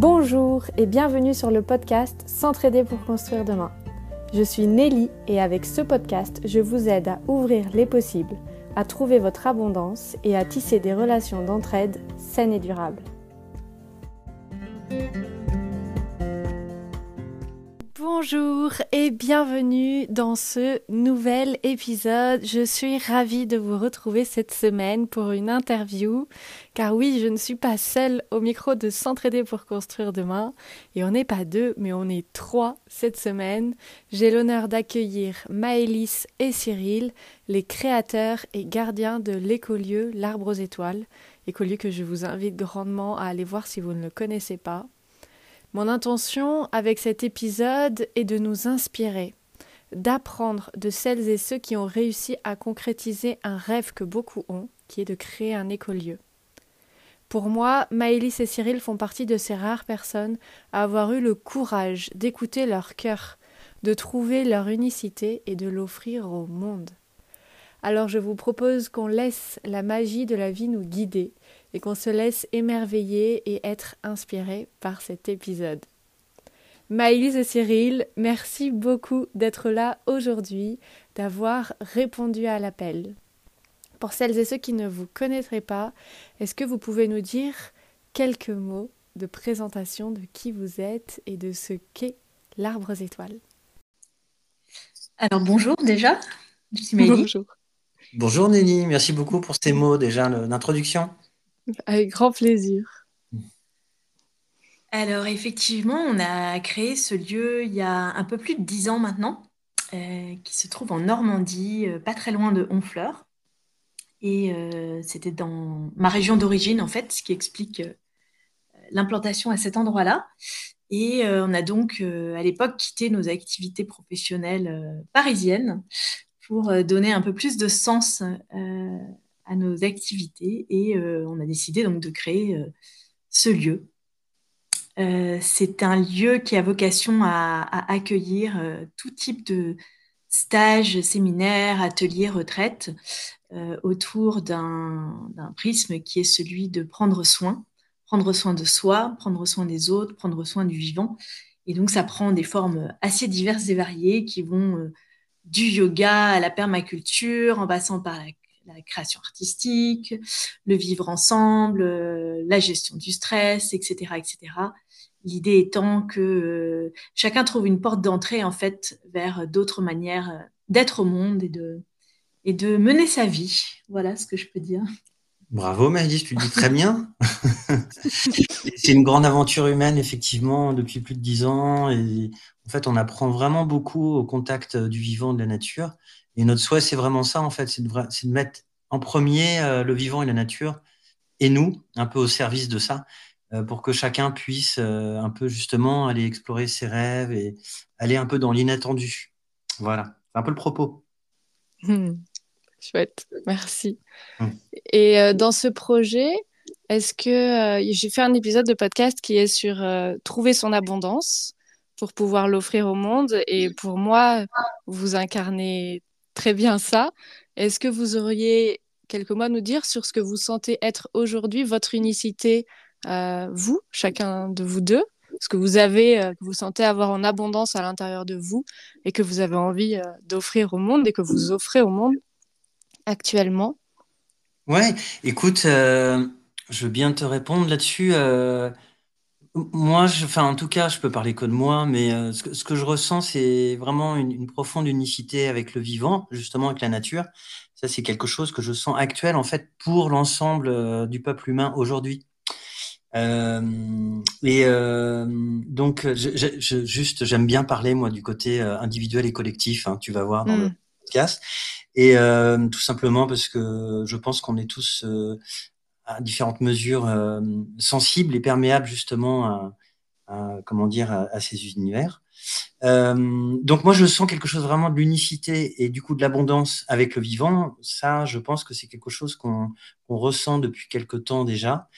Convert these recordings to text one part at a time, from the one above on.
Bonjour et bienvenue sur le podcast S'entraider pour construire demain. Je suis Nelly et avec ce podcast, je vous aide à ouvrir les possibles, à trouver votre abondance et à tisser des relations d'entraide saines et durables. Bonjour et bienvenue dans ce nouvel épisode. Je suis ravie de vous retrouver cette semaine pour une interview. Car oui, je ne suis pas seule au micro de S'entraider pour construire demain. Et on n'est pas deux, mais on est trois cette semaine. J'ai l'honneur d'accueillir Maëlys et Cyril, les créateurs et gardiens de l'écolieu L'Arbre aux Étoiles. Écolieu que je vous invite grandement à aller voir si vous ne le connaissez pas. Mon intention avec cet épisode est de nous inspirer, d'apprendre de celles et ceux qui ont réussi à concrétiser un rêve que beaucoup ont, qui est de créer un écolieu. Pour moi, Maëlys et Cyril font partie de ces rares personnes à avoir eu le courage d'écouter leur cœur, de trouver leur unicité et de l'offrir au monde. Alors je vous propose qu'on laisse la magie de la vie nous guider et qu'on se laisse émerveiller et être inspiré par cet épisode. Maëlys et Cyril, merci beaucoup d'être là aujourd'hui, d'avoir répondu à l'appel. Pour celles et ceux qui ne vous connaîtraient pas, est-ce que vous pouvez nous dire quelques mots de présentation de qui vous êtes et de ce qu'est l'arbre aux étoiles? Alors bonjour déjà, je suis Bonjour. Bonjour Nelly, merci beaucoup pour ces mots déjà d'introduction. Avec grand plaisir. Alors effectivement, on a créé ce lieu il y a un peu plus de dix ans maintenant, euh, qui se trouve en Normandie, euh, pas très loin de Honfleur. Et euh, c'était dans ma région d'origine, en fait, ce qui explique l'implantation à cet endroit-là. Et on a donc, à l'époque, quitté nos activités professionnelles parisiennes pour donner un peu plus de sens à nos activités et euh, on a décidé donc de créer euh, ce lieu. Euh, c'est un lieu qui a vocation à, accueillir tout type de stages, séminaires, ateliers, retraites autour d'un prisme qui est celui de prendre soin, prendre soin de soi, prendre soin des autres, prendre soin du vivant. Et donc ça prend des formes assez diverses et variées qui vont du yoga à la permaculture, en passant par la la création artistique, le vivre ensemble, euh, la gestion du stress, etc., etc. L'idée étant que euh, chacun trouve une porte d'entrée en fait vers d'autres manières euh, d'être au monde et de, et de mener sa vie. Voilà ce que je peux dire. Bravo Maëlys, tu le dis très bien. c'est une grande aventure humaine, effectivement, depuis plus de dix ans. Et en fait, on apprend vraiment beaucoup au contact du vivant, de la nature. Et notre souhait, c'est vraiment ça, en fait, c'est de, mettre en premier euh, le vivant et la nature, et nous, un peu au service de ça, euh, pour que chacun puisse euh, un peu justement aller explorer ses rêves et aller un peu dans l'inattendu. Voilà, c'est un peu le propos. Hmm. Chouette, merci. Hmm. Et dans ce projet, est-ce que j'ai fait un épisode de podcast qui est sur trouver son abondance pour pouvoir l'offrir au monde et pour moi, vous incarnez très bien ça. Est-ce que vous auriez quelques mots à nous dire sur ce que vous sentez être aujourd'hui votre unicité, euh, vous, chacun de vous deux, ce que vous avez, euh, que vous sentez avoir en abondance à l'intérieur de vous et que vous avez envie euh, d'offrir au monde et que vous offrez au monde actuellement? Ouais, écoute, je veux bien te répondre là-dessus. Moi, je, enfin, en tout cas, je peux parler que de moi, mais euh, ce, que, ce, que, je ressens, c'est vraiment une, une, profonde unicité avec le vivant, justement avec la nature. Ça, c'est quelque chose que je sens actuel, en fait, pour l'ensemble euh, du peuple humain aujourd'hui. Euh, et donc, je, je, juste, j'aime bien parler, moi, du côté individuel et collectif, hein, tu vas voir dans le mmh. podcast. Et tout simplement parce que je pense qu'on est tous à différentes mesures euh, sensibles et perméables justement à, comment dire à, ces univers. Euh, donc moi je sens quelque chose vraiment de l'unicité et du coup de l'abondance avec le vivant. Ça, je pense que c'est quelque chose qu'on ressent depuis quelque temps déjà.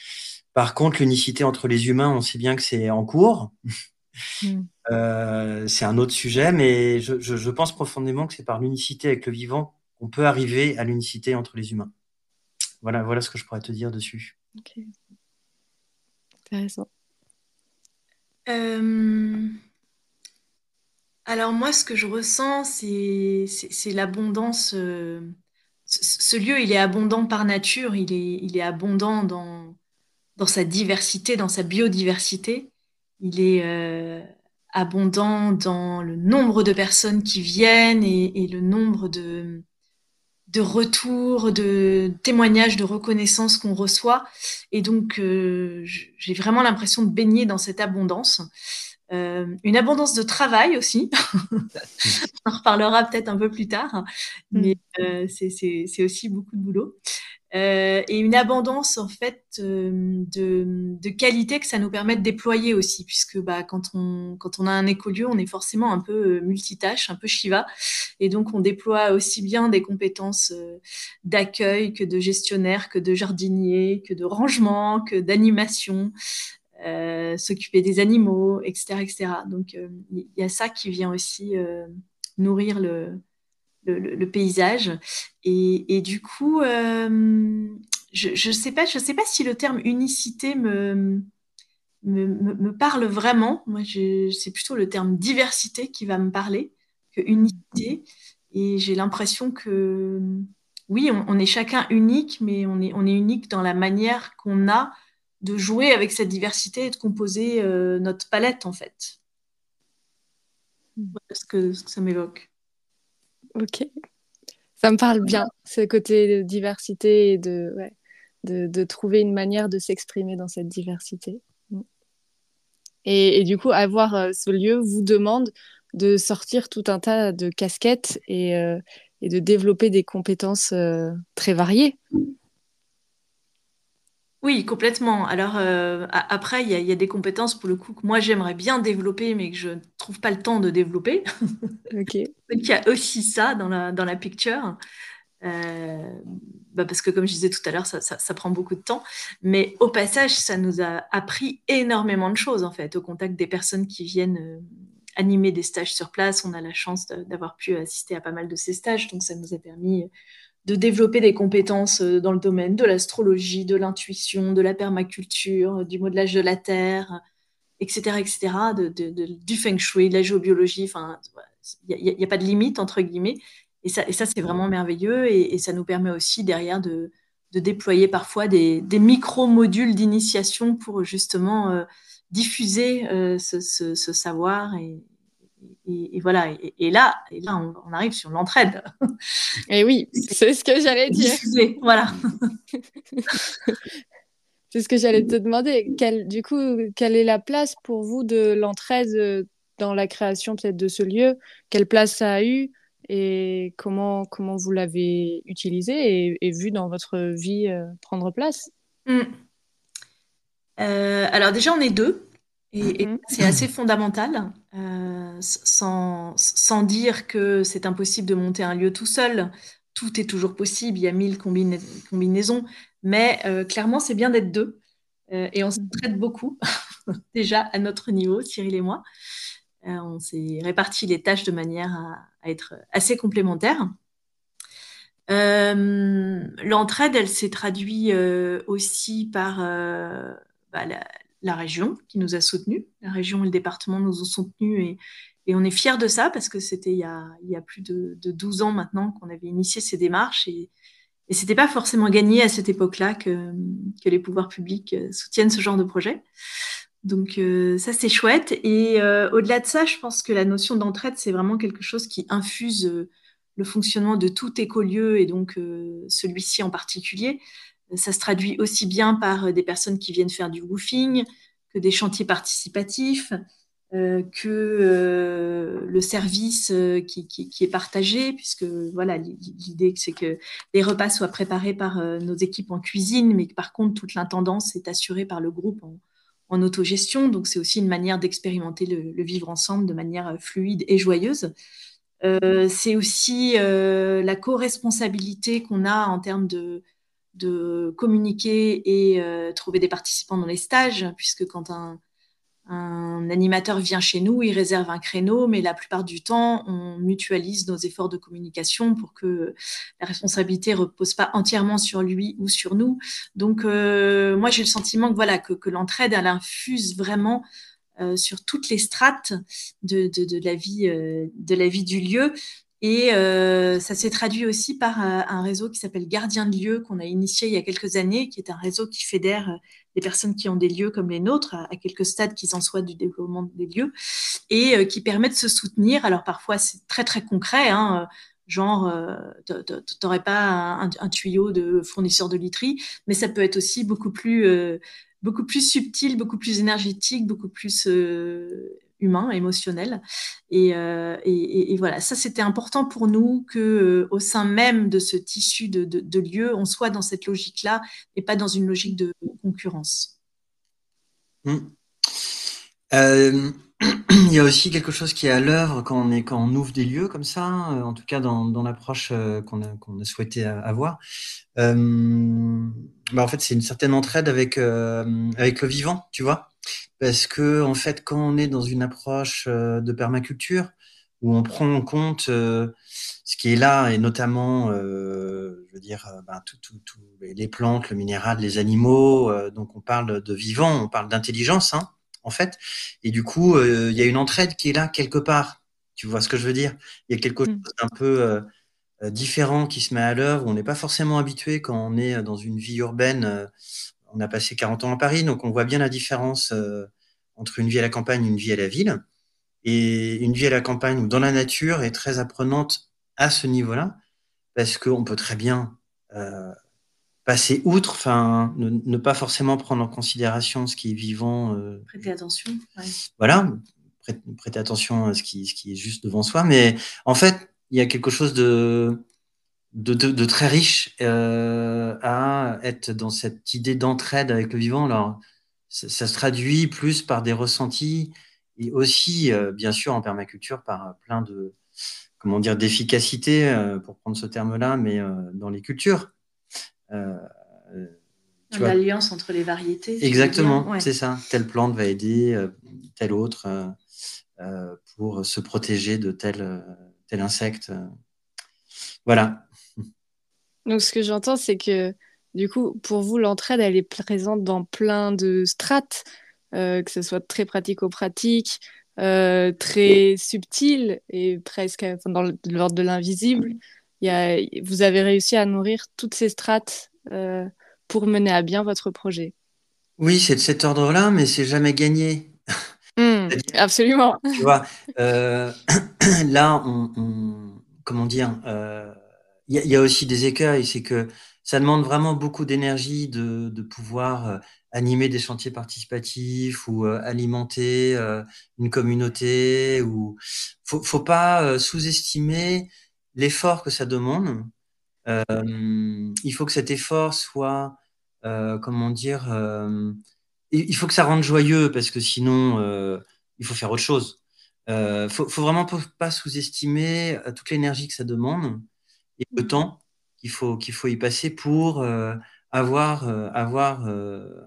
Par contre, l'unicité entre les humains, on sait bien que c'est en cours. Mm. Euh, c'est un autre sujet, mais je, je pense profondément que c'est par l'unicité avec le vivant qu'on peut arriver à l'unicité entre les humains. Voilà, voilà ce que je pourrais te dire dessus. Ok. Intéressant. Alors moi, ce que je ressens, c'est l'abondance. ce lieu, il est abondant par nature, il est, il est abondant dans, dans sa diversité, dans sa biodiversité. Il est abondant dans le nombre de personnes qui viennent et, le nombre de, de retours, de témoignages, de reconnaissance qu'on reçoit. Et donc, euh, j'ai vraiment l'impression de baigner dans cette abondance. Euh, une abondance de travail aussi. On en reparlera peut-être un peu plus tard, mais mm. euh, c'est aussi beaucoup de boulot. Euh, et une abondance en fait euh, de, de, qualité que ça nous permet de déployer aussi, puisque bah, quand, on, quand on a un écolieu, on est forcément un peu euh, multitâche, un peu Shiva, et donc on déploie aussi bien des compétences d'accueil que de gestionnaire, que de jardinier, que de rangement, que d'animation, s'occuper des animaux, etc., etc. Donc il y a ça qui vient aussi nourrir le, le, paysage. Et, du coup, euh, je ne sais, pas, je sais pas si le terme unicité me, me, parle vraiment. Moi, c'est plutôt le terme diversité qui va me parler que unicité. Et j'ai l'impression que oui, on, est chacun unique, mais on est, on est unique dans la manière qu'on a de jouer avec cette diversité et de composer euh, notre palette, en fait. Voilà ce que ça m'évoque. Ok. Ça me parle bien, ce côté de diversité et de, trouver une manière de s'exprimer dans cette diversité. Mm. Et, du coup, avoir euh, ce lieu vous demande de sortir tout un tas de casquettes et, euh, de développer des compétences euh, très variées. Oui, complètement. Alors euh, après, il y a, des compétences pour le coup que moi j'aimerais bien développer, mais que je ne trouve pas le temps de développer. Ok. il y a aussi ça dans la, dans la picture. Euh, bah, parce que comme je disais tout à l'heure, ça, ça, prend beaucoup de temps. Mais au passage, ça nous a appris énormément de choses en fait, au contact des personnes qui viennent euh, animer des stages sur place. On a la chance d'avoir pu assister à pas mal de ces stages, donc ça nous a permis de développer des compétences euh, dans le domaine de l'astrologie, de l'intuition, de la permaculture, du modelage de la terre, etc., etc., de, du feng shui, de la géobiologie. Enfin, il n'y a, pas de limite entre guillemets. Et ça, c'est vraiment merveilleux et, ça nous permet aussi derrière de, déployer parfois des, micro-modules d'initiation pour justement euh, diffuser euh, ce, ce, savoir et, et, voilà. Et, là, et là on, arrive sur l'entraide. Et oui, c'est ce que j'allais dire. Voilà. c'est ce que j'allais te demander. du coup, quelle est la place pour vous de l'entraide euh, dans la création peut-être de ce lieu? Quelle place ça a eu? Et comment, comment vous l'avez utilisé et, vu dans votre vie euh, prendre place? Hmm. euh, Alors déjà, on est deux. Et, mhm. c'est assez fondamental, euh, sans, sans, dire que c'est impossible de monter un lieu tout seul. Tout est toujours possible, il y a mille combinaisons, mais euh, clairement, c'est bien d'être deux. Euh, et on se traite beaucoup, déjà à notre niveau, Cyril et moi. on s'est réparti les tâches de manière à, être assez complémentaires. L'entraide, elle s'est traduite aussi par bah, la, la région qui nous a soutenus. La région et le département nous ont soutenus et, on est fiers de ça parce que c'était il, y a plus de, 12 ans maintenant qu'on avait initié ces démarches et, et ce n'était pas forcément gagné à cette époque-là que, les pouvoirs publics euh, soutiennent ce genre de projet. Donc euh, ça c'est chouette et euh, au-delà de ça, je pense que la notion d'entraide c'est vraiment quelque chose qui infuse le fonctionnement de tout écolieu et donc celui-ci en particulier. Ça se traduit aussi bien par euh, des personnes qui viennent faire du woofing, que des chantiers participatifs, euh, que euh, le service qui, est partagé, puisque voilà, l'idée c'est que les repas soient préparés par nos équipes en cuisine, mais que par contre toute l'intendance est assurée par le groupe en, autogestion. Donc c'est aussi une manière d'expérimenter le, vivre ensemble de manière fluide et joyeuse. c'est aussi la co-responsabilité qu'on a en termes de, de communiquer et euh, trouver des participants dans les stages, puisque quand un, animateur vient chez nous, il réserve un créneau, mais la plupart du temps, on mutualise nos efforts de communication pour que la responsabilité ne repose pas entièrement sur lui ou sur nous. Donc, euh, moi, j'ai le sentiment que, voilà, que, l'entraide, elle infuse vraiment sur toutes les strates de, la vie, de la vie du lieu. Et ça s'est traduit aussi par un réseau qui s'appelle Gardien de lieux qu'on a initié il y a quelques années, qui est un réseau qui fédère des personnes qui ont des lieux comme les nôtres, à, quelques stades qu'ils en soient du développement des lieux, et qui permet de se soutenir. Alors parfois c'est très très concret, hein, genre euh, tu n'aurais pas un, tuyau de fournisseur de literie, mais ça peut être aussi beaucoup plus, euh, beaucoup plus subtil, beaucoup plus énergétique, beaucoup plus euh, humain, émotionnel. Et, et, voilà, ça c'était important pour nous que au sein même de ce tissu de, de, lieux, on soit dans cette logique-là et pas dans une logique de concurrence. Mmh. Il y a aussi quelque chose qui est à l'œuvre quand on, ouvre des lieux comme ça, euh, en tout cas dans, l'approche euh, qu'on a, souhaité avoir. Euh, bah en fait, c'est une certaine entraide avec, le vivant, tu vois. Parce que, en fait, quand on est dans une approche de permaculture, où on prend en compte ce qui est là, et notamment, je veux dire, tout, les plantes, le minéral, les animaux, donc on parle de vivant, on parle d'intelligence, hein, en fait. Et du coup, euh, il y a une entraide qui est là quelque part. Tu vois ce que je veux dire? Il y a quelque mm. chose d'un peu euh, euh, différent qui se met à l'œuvre. On n'est pas forcément habitué quand on est dans une vie urbaine. on a passé 40 ans à Paris, donc on voit bien la différence entre une vie à la campagne et une vie à la ville. Et une vie à la campagne ou dans la nature est très apprenante à ce niveau-là, parce qu'on peut très bien passer outre, enfin, ne, pas forcément prendre en considération ce qui est vivant. Euh, prêter attention. Voilà, prêter, attention à ce qui, ce qui est juste devant soi. Mais en fait, il y a quelque chose de, de, très riche euh, à être dans cette idée d'entraide avec le vivant. Alors, ça, se traduit plus par des ressentis et aussi, euh, bien sûr, en permaculture, par plein de, comment dire, d'efficacité, pour prendre ce terme-là, mais dans les cultures. Euh, L'alliance entre les variétés. Exactement, c'est ça. Telle plante va aider euh, telle autre euh, pour se protéger de tel, tel insecte. Voilà. Donc, ce que j'entends, c'est que du coup, pour vous, l'entraide, elle est présente dans plein de strates, que ce soit très pratico-pratique, très subtil et presque dans l'ordre de l'invisible vous avez réussi à nourrir toutes ces strates euh, pour mener à bien votre projet. Oui, c'est de cet ordre-là, mais c'est jamais gagné. Hmm, absolument. Tu vois, euh, là, on, comment dire, euh, il y, a aussi des écueils, c'est que ça demande vraiment beaucoup d'énergie de, de, pouvoir animer des chantiers participatifs ou alimenter une communauté. Ou faut, faut pas sous-estimer l'effort que ça demande, euh, il faut que cet effort soit, euh, comment dire, euh, il faut que ça rende joyeux parce que sinon, il faut faire autre chose. Il faut, faut vraiment pas sous-estimer toute l'énergie que ça demande et le temps qu'il faut, qu'il faut y passer pour avoir, avoir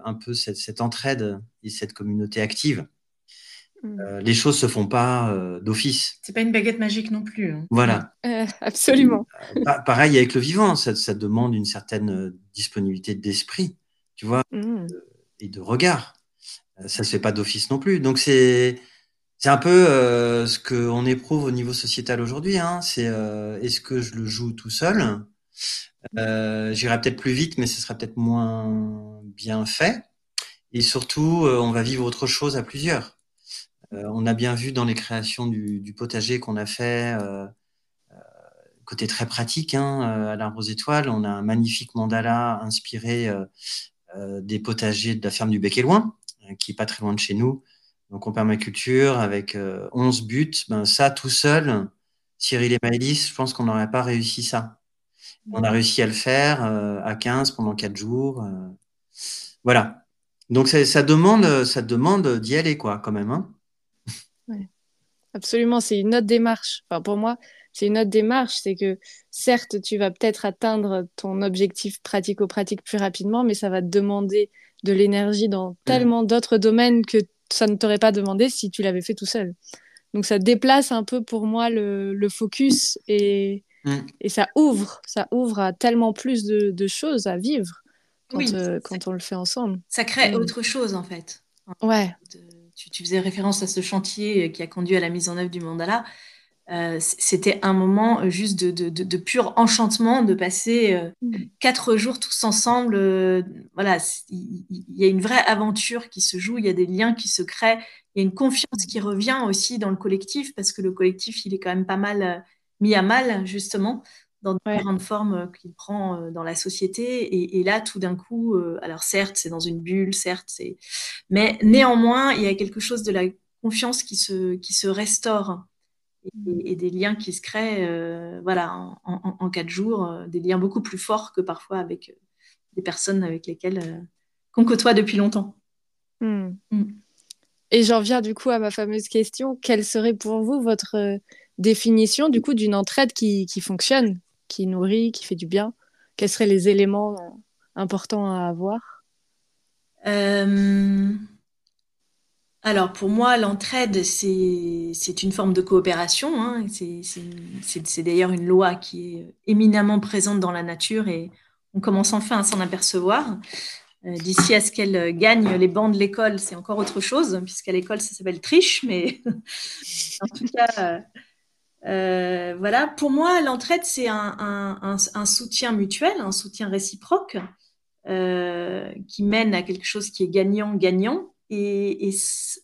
un peu cette, cette, entraide et cette communauté active. Mm. Euh, les choses se font pas euh, d'office. C'est pas une baguette magique non plus. Hein. Voilà. Euh, absolument. pareil avec le vivant, ça, demande une certaine disponibilité d'esprit, tu vois, mm. et de regard. Ça se fait pas d'office non plus. Donc c'est c'est un peu ce qu'on éprouve au niveau sociétal aujourd'hui. Hein. C'est est-ce que je le joue tout seul? J'irai peut-être plus vite, mais ce sera peut-être moins bien fait. Et surtout, on va vivre autre chose à plusieurs. Euh, on a bien vu dans les créations du, potager qu'on a fait, euh, euh, côté très pratique, hein, à l'arbre aux étoiles, on a un magnifique mandala inspiré des potagers de la ferme du Bec et Loin, qui est pas très loin de chez nous. Donc en permaculture, avec 11 buts, ben, ça tout seul, Cyril et Maëlys, je pense qu'on n'aurait pas réussi ça. On a réussi à le faire à 15 pendant 4 jours. voilà. Donc ça, demande, ça demande d'y aller, quoi, quand même. Hein. Absolument, c'est une autre démarche. Enfin, pour moi, c'est une autre démarche. C'est que certes, tu vas peut-être atteindre ton objectif pratico-pratique plus rapidement, mais ça va te demander de l'énergie dans mm. tellement d'autres domaines que ça ne t'aurait pas demandé si tu l'avais fait tout seul. Donc ça déplace un peu pour moi le, focus et, mm. et ça ouvre, ça ouvre à tellement plus de, choses à vivre quand, euh, quand on le fait ensemble. Ça crée mm. autre chose en fait. Ouais tu, faisais référence à ce chantier qui a conduit à la mise en œuvre du mandala. Euh, c'était un moment euh, juste de, pur enchantement de passer euh, mm. quatre jours tous ensemble. voilà, il y, a une vraie aventure qui se joue, il y a des liens qui se créent, il y a une confiance qui revient aussi dans le collectif parce que le collectif, il est quand même pas mal mis à mal justement dans différentes formes qu'il prend dans la société. Et, là, tout d'un coup, alors certes, c'est dans une bulle, certes, c'est, mais néanmoins, il y a quelque chose de la confiance qui se, qui se restaure et, des liens qui se créent euh, voilà, en, quatre jours, euh, des liens beaucoup plus forts que parfois avec euh, des personnes avec lesquelles qu'on côtoie depuis longtemps. Hmm. Hmm. Et j'en viens du coup à ma fameuse question, quelle serait pour vous votre définition du coup d'une entraide qui, qui, fonctionne, qui nourrit, qui fait du bien Quels seraient les éléments importants à avoir? Alors pour moi, l'entraide, c'est une forme de coopération. Hein. C'est d'ailleurs une loi qui est éminemment présente dans la nature et on commence enfin à s'en apercevoir. Euh, d'ici à ce qu'elle gagne les bancs de l'école, c'est encore autre chose, puisqu'à l'école, ça s'appelle triche, mais en tout cas, euh, voilà. Pour moi, l'entraide, c'est un, soutien mutuel, un soutien réciproque euh, qui mène à quelque chose qui est gagnant-gagnant et,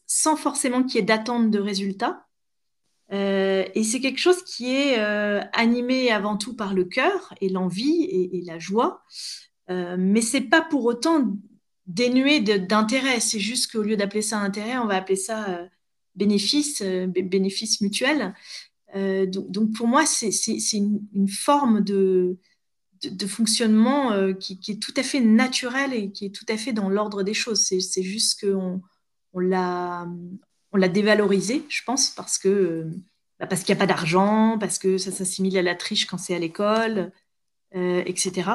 sans forcément qu'il y ait d'attente de résultats. Euh, et c'est quelque chose qui est animé avant tout par le cœur et l'envie et, la joie, mais c'est pas pour autant dénué d'intérêt. C'est juste qu'au lieu d'appeler ça intérêt, on va appeler ça bénéfice, bénéfice mutuel. Donc, donc, pour moi, c'est une, forme de, fonctionnement euh, qui, est tout à fait naturel et qui est tout à fait dans l'ordre des choses. C'est juste qu'on on, l'a dévalorisé, je pense, parce que bah, parce qu'il n'y a pas d'argent, parce que ça s'assimile à la triche quand c'est à l'école, euh, etc.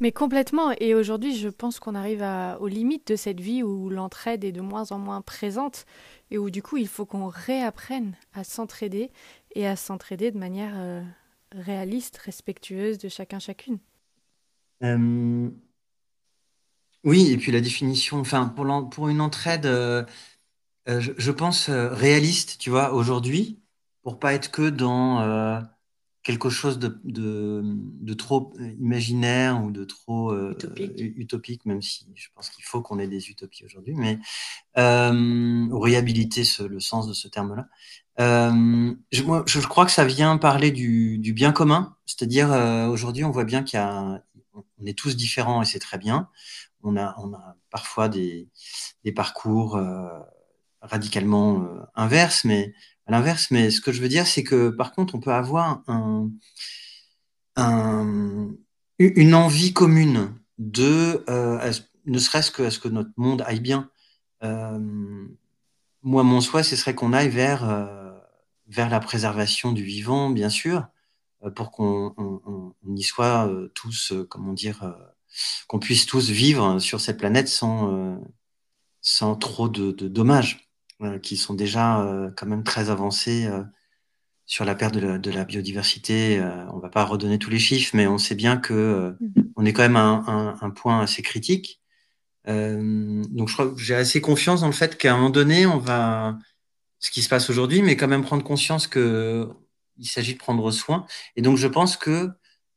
Mais complètement. Et aujourd'hui, je pense qu'on arrive aux limites de cette vie où l'entraide est de moins en moins présente et où du coup, il faut qu'on réapprenne à s'entraider et à s'entraider de manière euh, réaliste, respectueuse de chacun chacune. Euh, oui, et puis la définition, enfin pour, pour une entraide, euh, euh, je, pense réaliste, tu vois, aujourd'hui, pour pas être que dans quelque chose de, de, trop imaginaire ou de trop utopique. même si je pense qu'il faut qu'on ait des utopies aujourd'hui, mais réhabiliter le sens de ce terme-là. Euh, je, crois que ça vient parler du, bien commun, c'est-à-dire euh, aujourd'hui on voit bien qu'il y a, on est tous différents et c'est très bien. On a, parfois des, parcours euh, radicalement inverses, mais à l'inverse. Mais ce que je veux dire, c'est que par contre, on peut avoir un, un, une envie commune de, ne serait-ce que à ce que notre monde aille bien. moi, mon souhait, ce serait qu'on aille vers vers la préservation du vivant, bien sûr, euh, pour qu'on y soit euh, tous, euh, comment dire, qu'on puisse tous vivre sur cette planète sans, sans trop de, dommages, qui sont déjà quand même très avancés sur la perte de la, biodiversité. on va pas redonner tous les chiffres, mais on sait bien que on est quand même à un point assez critique. donc je crois que j'ai assez confiance dans le fait qu'à un moment donné, on va ce qui se passe aujourd'hui, mais quand même prendre conscience que il s'agit de prendre soin. Et donc, je pense que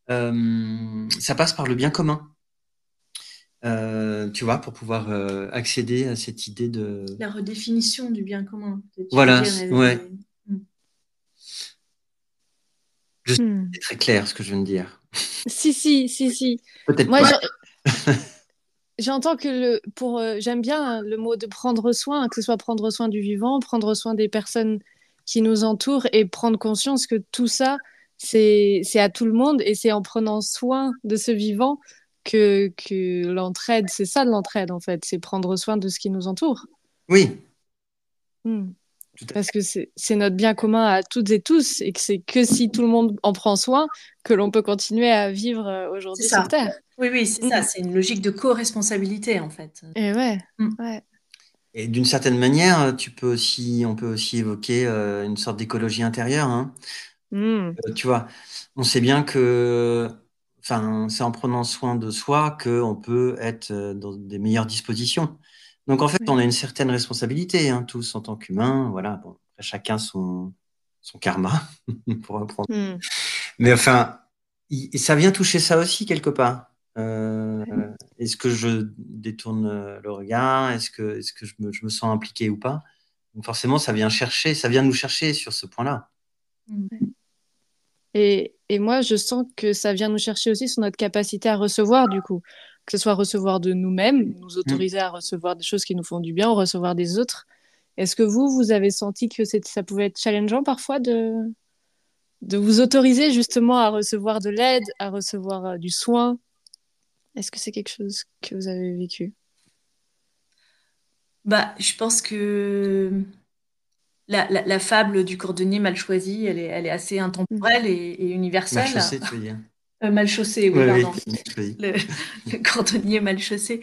euh, ça passe par le bien commun. Euh, tu vois, pour pouvoir euh, accéder à cette idée de... La redéfinition du bien commun. Voilà, ouais. Hmm. Je hmm. C'est très clair ce que je viens de dire. Si, si, si, si. Peut-être pas. J'entends que le, pour, euh, j'aime bien le mot de prendre soin, que ce soit prendre soin du vivant, prendre soin des personnes qui nous entourent et prendre conscience que tout ça, c'est, c'est à tout le monde et c'est en prenant soin de ce vivant que, que l'entraide, c'est ça de l'entraide en fait, c'est prendre soin de ce qui nous entoure. Oui. Hmm. Parce que c'est notre bien commun à toutes et tous et que c'est que si tout le monde en prend soin que l'on peut continuer à vivre euh, aujourd'hui sur Terre. Oui, oui, c'est ça. Mm. C'est une logique de co-responsabilité en fait. Et ouais, mm. ouais. Et d'une certaine manière, tu peux aussi, on peut aussi évoquer euh, une sorte d'écologie intérieure. Hein. Mm. Euh, tu vois, on sait bien que enfin, c'est en prenant soin de soi qu'on peut être dans des meilleures dispositions. Donc en fait, on a une certaine responsabilité, hein, tous en tant qu'humains. Voilà, bon, chacun son, son karma, pour reprendre. Mais enfin, ça vient toucher ça aussi quelque part. Euh, est-ce que je détourne euh, le regard? Est-ce que, est -ce que je me, je, me, sens impliqué ou pas? Donc forcément, ça vient chercher, ça vient nous chercher sur ce point-là. Et, et, moi, je sens que ça vient nous chercher aussi sur notre capacité à recevoir, du coup. Que ce soit recevoir de nous-mêmes, nous autoriser à recevoir des choses qui nous font du bien, ou recevoir des autres. Est-ce que vous, vous avez senti que ça pouvait être challengeant parfois de, de vous autoriser justement à recevoir de l'aide, à recevoir euh, du soin? Est-ce que c'est quelque chose que vous avez vécu? Bah, Je pense que la, fable du cordonnier mal choisi, elle est, elle est assez intemporelle et, universelle. Mal chaussé, tu veux dire? Euh, Mal chaussé, oui, pardon. le, cordonnier mal chaussé.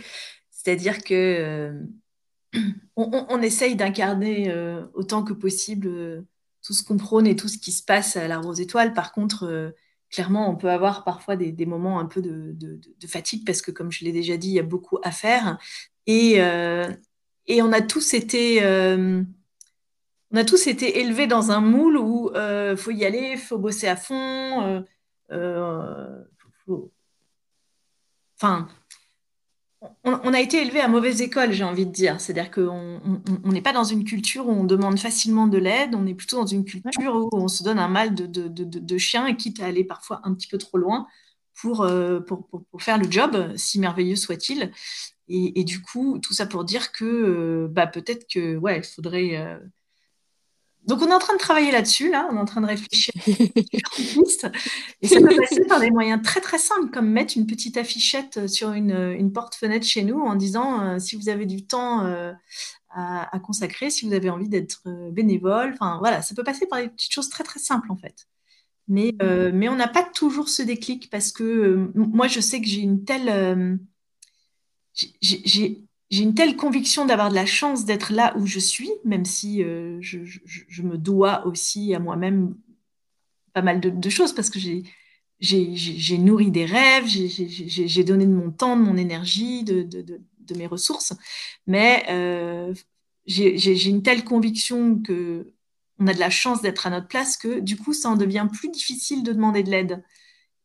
C'est-à-dire que euh, on, essaye d'incarner autant que possible tout ce qu'on prône et tout ce qui se passe à la Rose Étoile. Par contre, euh, clairement, on peut avoir parfois des, moments un peu de, fatigue parce que, comme je l'ai déjà dit, il y a beaucoup à faire. Et, euh, et on a tous été... Euh, on a tous été élevés dans un moule où il faut y aller, il faut bosser à fond. Enfin, on, a été élevé à mauvaise école, j'ai envie de dire. C'est-à-dire qu'on n'est pas dans une culture où on demande facilement de l'aide, on est plutôt dans une culture où on se donne un mal de, chien, quitte à aller parfois un petit peu trop loin pour, euh, faire le job, si merveilleux soit-il. Et, du coup, tout ça pour dire que euh, bah, peut-être que ouais, il faudrait euh, donc on est en train de travailler là-dessus, là, on est en train de réfléchir Et ça peut passer par des moyens très très simples, comme mettre une petite affichette sur une, porte-fenêtre chez nous en disant euh, si vous avez du temps euh, à, consacrer, si vous avez envie d'être euh, bénévole. Enfin voilà, ça peut passer par des petites choses très très simples en fait. Mais, mais on n'a pas toujours ce déclic parce que moi je sais que j'ai une telle. j'ai j'ai une telle conviction d'avoir de la chance d'être là où je suis, même si euh, je, me dois aussi à moi-même pas mal de, choses, parce que j'ai nourri des rêves, j'ai donné de mon temps, de mon énergie, de, mes ressources, mais euh, j'ai une telle conviction que on a de la chance d'être à notre place que du coup, ça en devient plus difficile de demander de l'aide.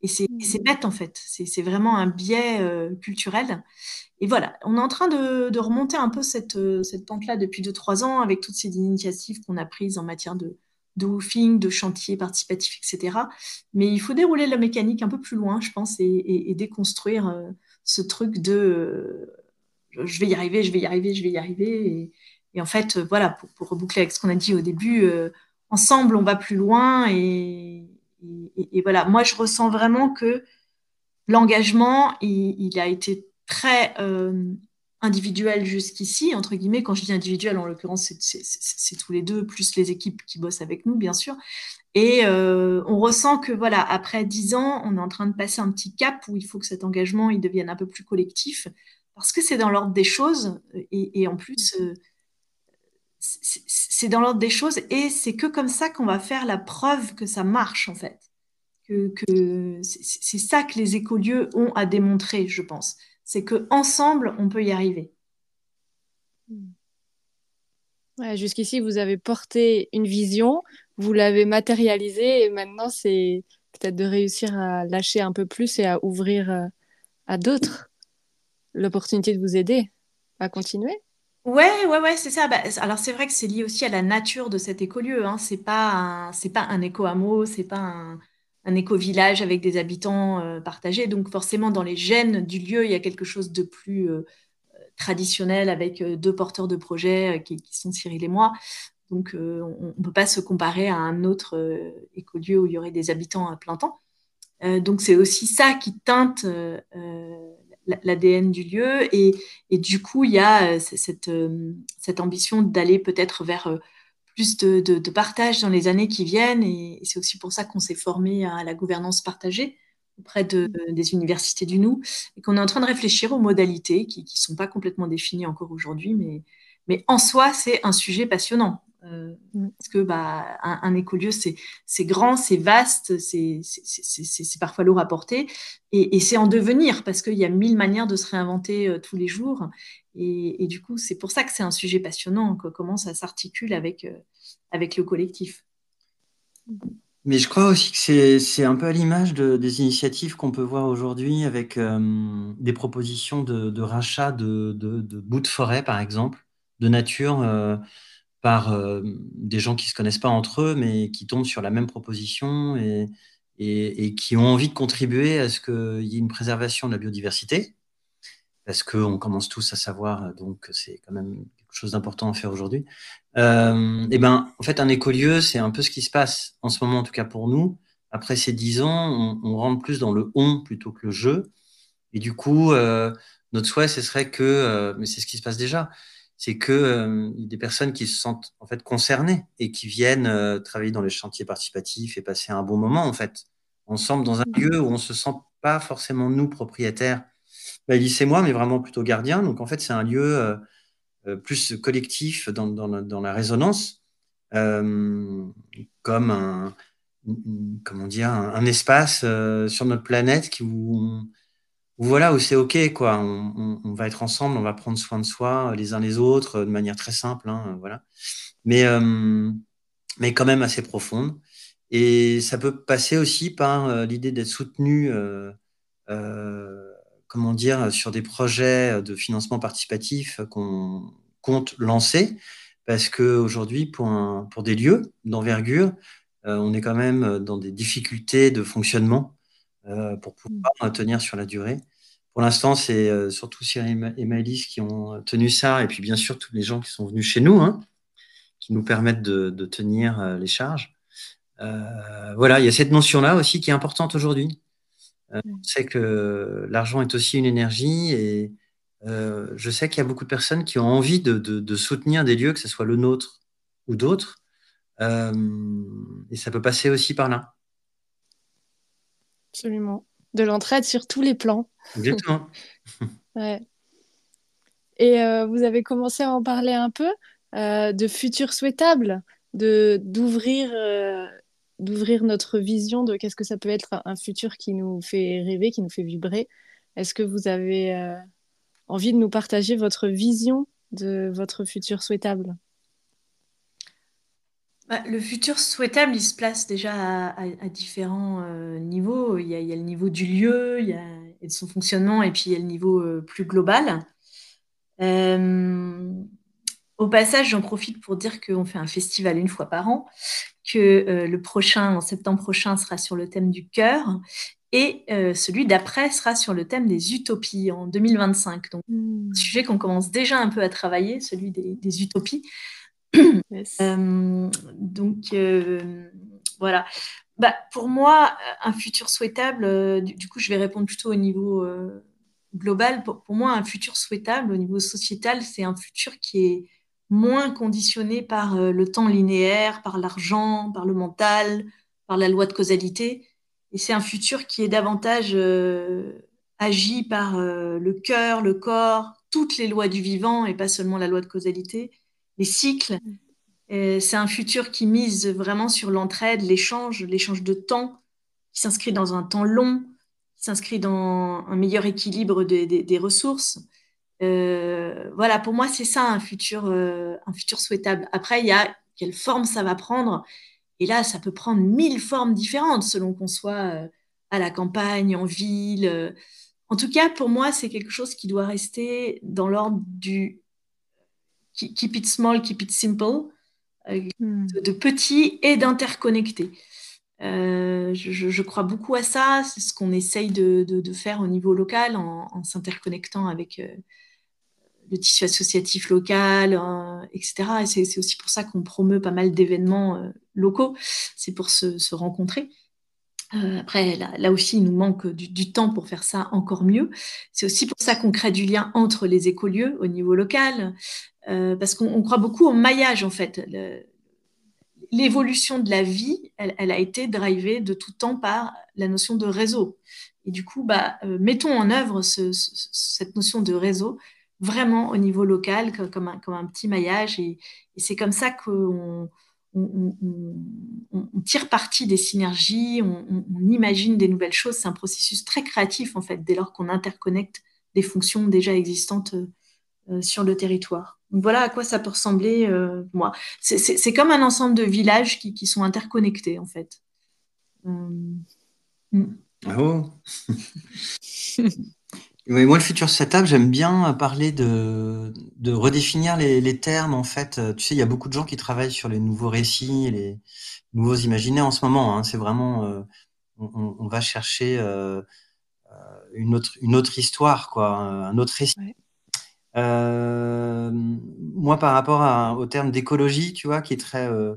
Et c'est mmh. bête en fait, c'est vraiment un biais euh, culturel. Et voilà, on est en train de, remonter un peu cette, euh, cette pente-là depuis 2-3 ans avec toutes ces initiatives qu'on a prises en matière de, de woofing, de chantier participatif, etc. Mais il faut dérouler la mécanique un peu plus loin, je pense, et, déconstruire euh, ce truc de euh, je vais y arriver, je vais y arriver, je vais y arriver. Et, en fait, voilà, pour, reboucler avec ce qu'on a dit au début, ensemble, on va plus loin. Et, voilà, moi, je ressens vraiment que l'engagement, il a été très euh, individuel jusqu'ici, entre guillemets. Quand je dis individuel, en l'occurrence, c'est tous les deux, plus les équipes qui bossent avec nous, bien sûr. Et euh, on ressent que, voilà, après dix ans, on est en train de passer un petit cap où il faut que cet engagement il devienne un peu plus collectif, parce que c'est dans l'ordre des choses, et, en plus, euh, c'est dans l'ordre des choses, et c'est que comme ça qu'on va faire la preuve que ça marche, en fait. Que, que c'est ça que les écolieux ont à démontrer, je pense c'est que ensemble on peut y arriver. Jusqu'ici, vous avez porté une vision, vous l'avez matérialisée et maintenant c'est peut-être de réussir à lâcher un peu plus et à ouvrir euh, à d'autres l'opportunité de vous aider à continuer. Ouais, ouais, ouais, c'est ça. Bah, alors c'est vrai que c'est lié aussi à la nature de cet écolieu. Hein. C'est pas c'est pas un éco-hameau, c'est pas un, un éco-village avec des habitants euh, partagés. Donc forcément, dans les gènes du lieu, il y a quelque chose de plus euh, traditionnel avec euh, deux porteurs de projets qui, sont Cyril et moi. Donc on ne peut pas se comparer à un autre écolieu où il y aurait des habitants à plein temps. donc c'est aussi ça qui teinte l'ADN du lieu. Et, du coup, il y a cette, cette ambition d'aller peut-être vers plus de, partage dans les années qui viennent. Et, c'est aussi pour ça qu'on s'est formé à la gouvernance partagée auprès de, des universités du Nou et qu'on est en train de réfléchir aux modalités qui ne sont pas complètement définies encore aujourd'hui, mais, mais en soi, c'est un sujet passionnant. Euh, mm. Parce que bah, un, écolieu, c'est grand, c'est vaste, c'est parfois lourd à porter, et, c'est en devenir, parce qu'il y a mille manières de se réinventer euh, tous les jours. Et, du coup, c'est pour ça que c'est un sujet passionnant, comment ça s'articule avec, euh, avec le collectif. Mais je crois aussi que c'est un peu à l'image des initiatives qu'on peut voir aujourd'hui avec des propositions de, rachat de, de, bouts de forêt, par exemple, de nature par euh, des gens qui ne se connaissent pas entre eux, mais qui tombent sur la même proposition et, et, qui ont envie de contribuer à ce qu'il y ait une préservation de la biodiversité, parce qu'on commence tous à savoir, donc c'est quand même quelque chose d'important à faire aujourd'hui. Euh, et ben, en fait, un écolieu, c'est un peu ce qui se passe en ce moment, en tout cas pour nous. Après ces dix ans, on, rentre plus dans le on plutôt que le je. Et du coup, euh, notre souhait, ce serait que, mais c'est ce qui se passe déjà, c'est que euh, des personnes qui se sentent en fait concernées et qui viennent euh, travailler dans les chantiers participatifs et passer un bon moment en fait ensemble dans un mmh. lieu où on se sent pas forcément nous propriétaires, bah, et moi, mais vraiment plutôt gardiens. Donc en fait c'est un lieu euh, plus collectif dans, dans, la résonance, comme un comment dire un, espace sur notre planète qui où voilà, où c'est OK, quoi. On, va être ensemble, on va prendre soin de soi, les uns les autres, de manière très simple, hein, voilà. Mais, euh, mais quand même assez profonde. Et ça peut passer aussi par euh, l'idée d'être soutenu, euh, comment dire, sur des projets de financement participatif qu'on compte lancer. Parce qu'aujourd'hui, pour, pour des lieux d'envergure, on est quand même dans des difficultés de fonctionnement pour pouvoir mmh. tenir sur la durée. Pour l'instant, c'est euh, surtout Cyril et Maëlys qui ont tenu ça, et puis bien sûr tous les gens qui sont venus chez nous, hein, qui nous permettent de, tenir euh, les charges. Euh, voilà, il y a cette notion-là aussi qui est importante aujourd'hui. on sait que l'argent est aussi une énergie, et je sais qu'il y a beaucoup de personnes qui ont envie de, soutenir des lieux, que ce soit le nôtre ou d'autres, et ça peut passer aussi par là. Absolument de l'entraide sur tous les plans. Exactement. ouais. Et euh, vous avez commencé à en parler un peu euh, de futur souhaitable, de d'ouvrir euh, d'ouvrir notre vision de qu'est-ce que ça peut être un futur qui nous fait rêver, qui nous fait vibrer. Est-ce que vous avez envie de nous partager votre vision de votre futur souhaitable? Bah, le futur souhaitable, il se place déjà à, différents euh, niveaux. Il y, a, le niveau du lieu, il y a, de son fonctionnement, et puis il y a le niveau euh, plus global. Euh, au passage, j'en profite pour dire qu'on fait un festival une fois par an, que le prochain, en septembre prochain, sera sur le thème du cœur, et celui d'après sera sur le thème des utopies en 2025. Donc, un sujet qu'on commence déjà un peu à travailler, celui des utopies. Euh, donc, euh, voilà. Bah, pour moi, un futur souhaitable, euh, du, coup, je vais répondre plutôt au niveau global. Pour, moi, un futur souhaitable au niveau sociétal, c'est un futur qui est moins conditionné par le temps linéaire, par l'argent, par le mental, par la loi de causalité. Et c'est un futur qui est davantage agi par le cœur, le corps, toutes les lois du vivant et pas seulement la loi de causalité les cycles. Mm. C'est un futur qui mise vraiment sur l'entraide, l'échange, l'échange de temps, qui s'inscrit dans un temps long, qui s'inscrit dans un meilleur équilibre des ressources. Euh, voilà, pour moi, c'est ça un futur, euh, un futur souhaitable. Après, il y a quelle forme ça va prendre. Et là, ça peut prendre mille formes différentes selon qu'on soit euh, à la campagne, en ville. En tout cas, pour moi, c'est quelque chose qui doit rester dans l'ordre du keep it small, keep it simple, euh, hmm. de, petit et d'interconnecté. Euh, je, crois beaucoup à ça, c'est ce qu'on essaye de, faire au niveau local en, s'interconnectant avec euh, le tissu associatif local, etc. Et c'est aussi pour ça qu'on promeut pas mal d'événements locaux, c'est pour se, rencontrer. Après, là, aussi, il nous manque du, temps pour faire ça encore mieux. C'est aussi pour ça qu'on crée du lien entre les écolieux au niveau local, euh, parce qu'on croit beaucoup au maillage en fait. L'évolution de la vie, elle, a été drivée de tout temps par la notion de réseau. Et du coup, bah, euh, mettons en œuvre cette notion de réseau vraiment au niveau local, comme un, comme un petit maillage. Et, c'est comme ça qu'on on, tire parti des synergies, on, imagine des nouvelles choses. C'est un processus très créatif, en fait, dès lors qu'on interconnecte des fonctions déjà existantes euh, sur le territoire. Donc voilà à quoi ça peut ressembler, euh, moi. C'est comme un ensemble de villages qui, qui sont interconnectés, en fait. Euh, hmm. Ah moi, le futur setup, j'aime bien parler de, de redéfinir les, les, termes. En fait, tu sais, il y a beaucoup de gens qui travaillent sur les nouveaux récits, les nouveaux imaginaires en ce moment. Hein. C'est vraiment, euh, on, on, va chercher euh, une autre, une autre histoire, quoi, un autre récit. Euh, moi, par rapport à, au terme d'écologie, tu vois, qui est très, euh,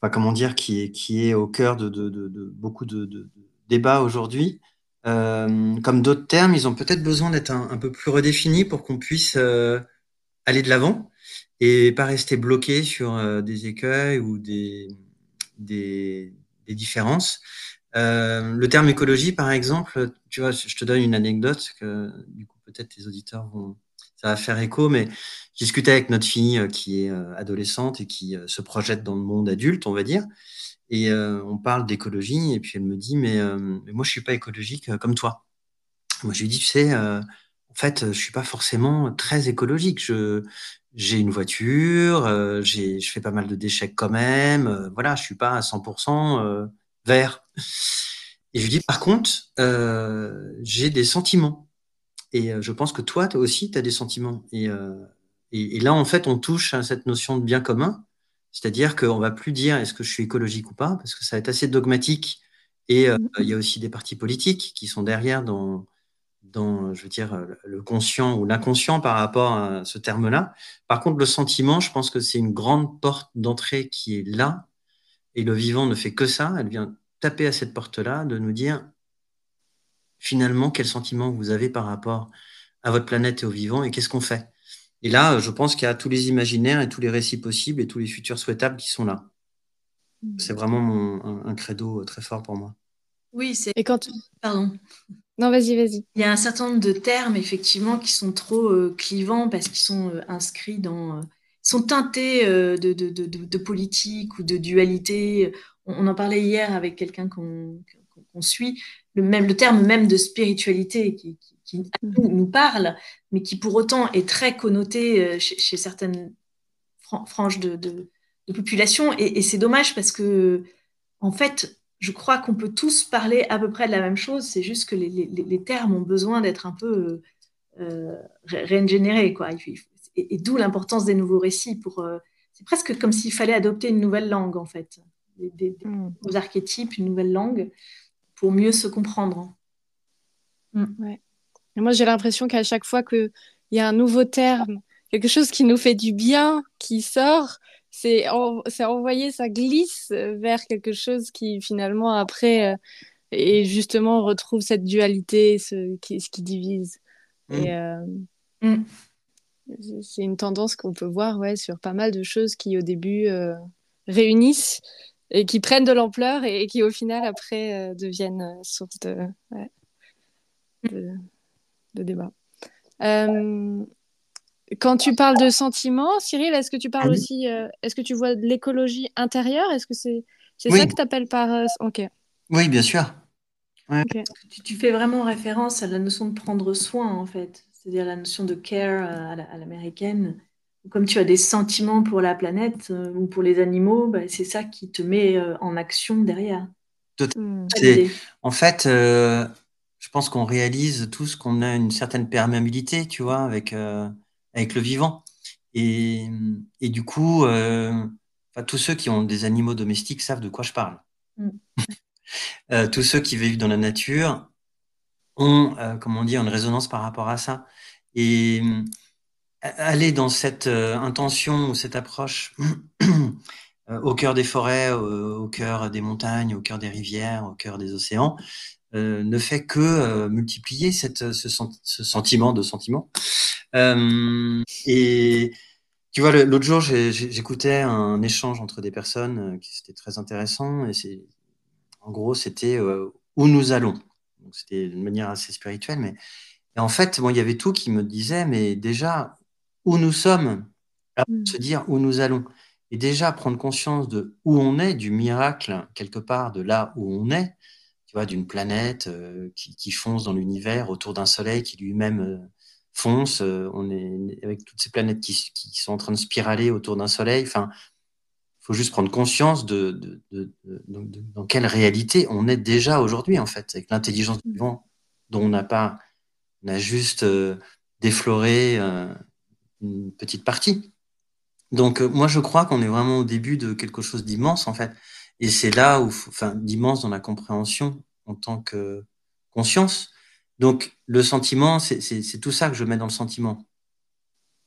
enfin, comment dire, qui est, qui est au cœur de, de, de, de beaucoup de, débats aujourd'hui. Euh, comme d'autres termes, ils ont peut-être besoin d'être un, peu plus redéfinis pour qu'on puisse euh, aller de l'avant et pas rester bloqué sur euh, des écueils ou des, des, des différences. Euh, le terme écologie, par exemple, tu vois, je te donne une anecdote que du coup peut-être les auditeurs vont, ça va faire écho, mais je discutais avec notre fille qui est adolescente et qui se projette dans le monde adulte, on va dire. Et euh, on parle d'écologie, et puis elle me dit, mais, euh, moi, je suis pas écologique euh, comme toi. Moi, je lui dis, tu sais, en fait, je suis pas forcément très écologique. Je, j'ai une voiture, j'ai, je fais pas mal de déchets quand même. voilà, je suis pas à 100% vert. Et je lui dis, par contre, j'ai des sentiments. Et je pense que toi, toi aussi, tu as des sentiments. Et, et, là, en fait, on touche à cette notion de bien commun. C'est-à-dire qu'on va plus dire est-ce que je suis écologique ou pas, parce que ça va être assez dogmatique. Et euh, mm-hmm. il y a aussi des partis politiques qui sont derrière dans, dans je veux dire, le conscient ou l'inconscient par rapport à ce terme-là. Par contre, le sentiment, je pense que c'est une grande porte d'entrée qui est là. Et le vivant ne fait que ça. Elle vient taper à cette porte-là, de nous dire finalement quel sentiment vous avez par rapport à votre planète et au vivant et qu'est-ce qu'on fait? Et là, je pense qu'il y a tous les imaginaires et tous les récits possibles et tous les futurs souhaitables qui sont là. Mm. C'est vraiment mon, un, credo très fort pour moi. Oui, c'est. Et quand Pardon. Non, vas-y, vas-y. Il y a un certain nombre de termes, effectivement, qui sont trop euh, clivants parce qu'ils sont euh, inscrits dans. Euh, sont teintés de, de, de, de, politique ou de dualité. On, en parlait hier avec quelqu'un qu'on suit. Le, même, le terme même de spiritualité qui, qui mm. nous, parle, mais qui pour autant est très connoté euh, chez, certaines franges de, de, population. Et, c'est dommage parce que, en fait, je crois qu'on peut tous parler à peu près de la même chose. C'est juste que les, les, termes ont besoin d'être un peu euh, réingénérés. Quoi. Et, d'où l'importance des nouveaux récits. Pour, euh, c'est presque comme s'il fallait adopter une nouvelle langue, en fait. Des, des, mm. archétypes, une nouvelle langue, pour mieux se comprendre. Mm. Ouais moi, j'ai l'impression qu'à chaque fois qu'il y a un nouveau terme, quelque chose qui nous fait du bien, qui sort, c'est envoyé, ça glisse vers quelque chose qui finalement après euh, et justement retrouve cette dualité, ce qui, ce qui divise. Mm. Et euh, mm. c'est une tendance qu'on peut voir ouais, sur pas mal de choses qui au début euh, réunissent et qui prennent de l'ampleur et, qui au final après deviennent source de, de de débat. Euh, quand tu parles de sentiments, Cyril, est-ce que tu parles ah aussi, euh, est-ce que tu vois de l'écologie intérieure? Est-ce que c'est c'est ça que tu appelles par... Euh, ok. Oui, bien sûr. Tu, fais vraiment référence à la notion de prendre soin, en fait. C'est-à-dire la notion de care à l'américaine. Comme tu as des sentiments pour la planète ou pour les animaux, bah, c'est ça qui te met en action derrière. Hmm. En fait, je pense qu'on réalise tous qu'on a une certaine perméabilité, tu vois, avec, euh, avec le vivant. Et, et du coup, euh, tous ceux qui ont des animaux domestiques savent de quoi je parle. Mm. euh, tous ceux qui vivent dans la nature ont, comment dire, une résonance par rapport à ça. Et aller dans cette intention ou cette approche au cœur des forêts, au, cœur des montagnes, au cœur des rivières, au cœur des océans, euh, ne fait que euh, multiplier cette, ce, ce, sentiment de sentiment. Euh, et tu vois, l'autre jour, j'écoutais un échange entre des personnes qui c'était très intéressant. Et c'est, en gros, c'était où nous allons. C'était de manière assez spirituelle, mais Et en fait, bon, il y avait tout qui me disait, mais déjà, où nous sommes, mm. se dire où nous allons. Et déjà, prendre conscience de où on est, du miracle, quelque part, de là où on est, tu vois, d'une planète euh, qui, fonce dans l'univers autour d'un soleil qui lui-même euh, fonce. Euh, on est avec toutes ces planètes qui, sont en train de spiraler autour d'un soleil. Enfin, faut juste prendre conscience de, dans quelle réalité on est déjà aujourd'hui, en fait, avec l'intelligence mm. vivant dont on n'a pas, on a juste défloré une petite partie. Donc, moi, je crois qu'on est vraiment au début de quelque chose d'immense, en fait. Et c'est là où, enfin, d'immense dans la compréhension en tant que conscience. Donc, le sentiment, c'est tout ça que je mets dans le sentiment.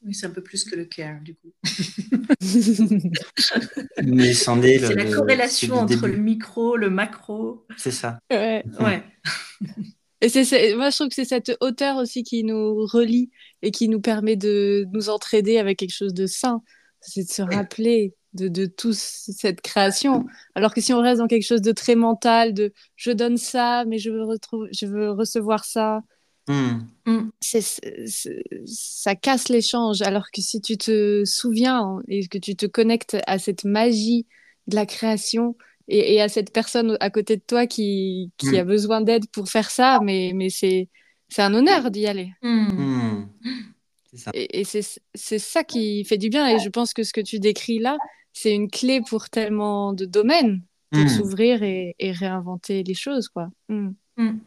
Oui, c'est un peu plus que le care, du coup. Mais c'en est. C'est la corrélation entre le micro, le macro. C'est ça. Ouais. ouais. Et c'est, moi, je trouve que c'est cette hauteur aussi qui nous relie et qui nous permet de nous entraider avec quelque chose de sain. C'est de se rappeler de, de toute cette création. Alors que si on reste dans quelque chose de très mental, de je donne ça, mais je veux, retrouver, je veux recevoir ça, hmm. Hmm. ça casse l'échange. Alors que si tu te souviens et que tu te connectes à cette magie de la création et, à cette personne à côté de toi qui, qui hmm. a besoin d'aide pour faire ça, mais, mais c'est un honneur d'y aller. Et, c'est ça qui fait du bien. Et je pense que ce que tu décris là, c'est une clé pour tellement de domaines pour hmm. s'ouvrir et, réinventer les choses, quoi. Hmm. Hmm.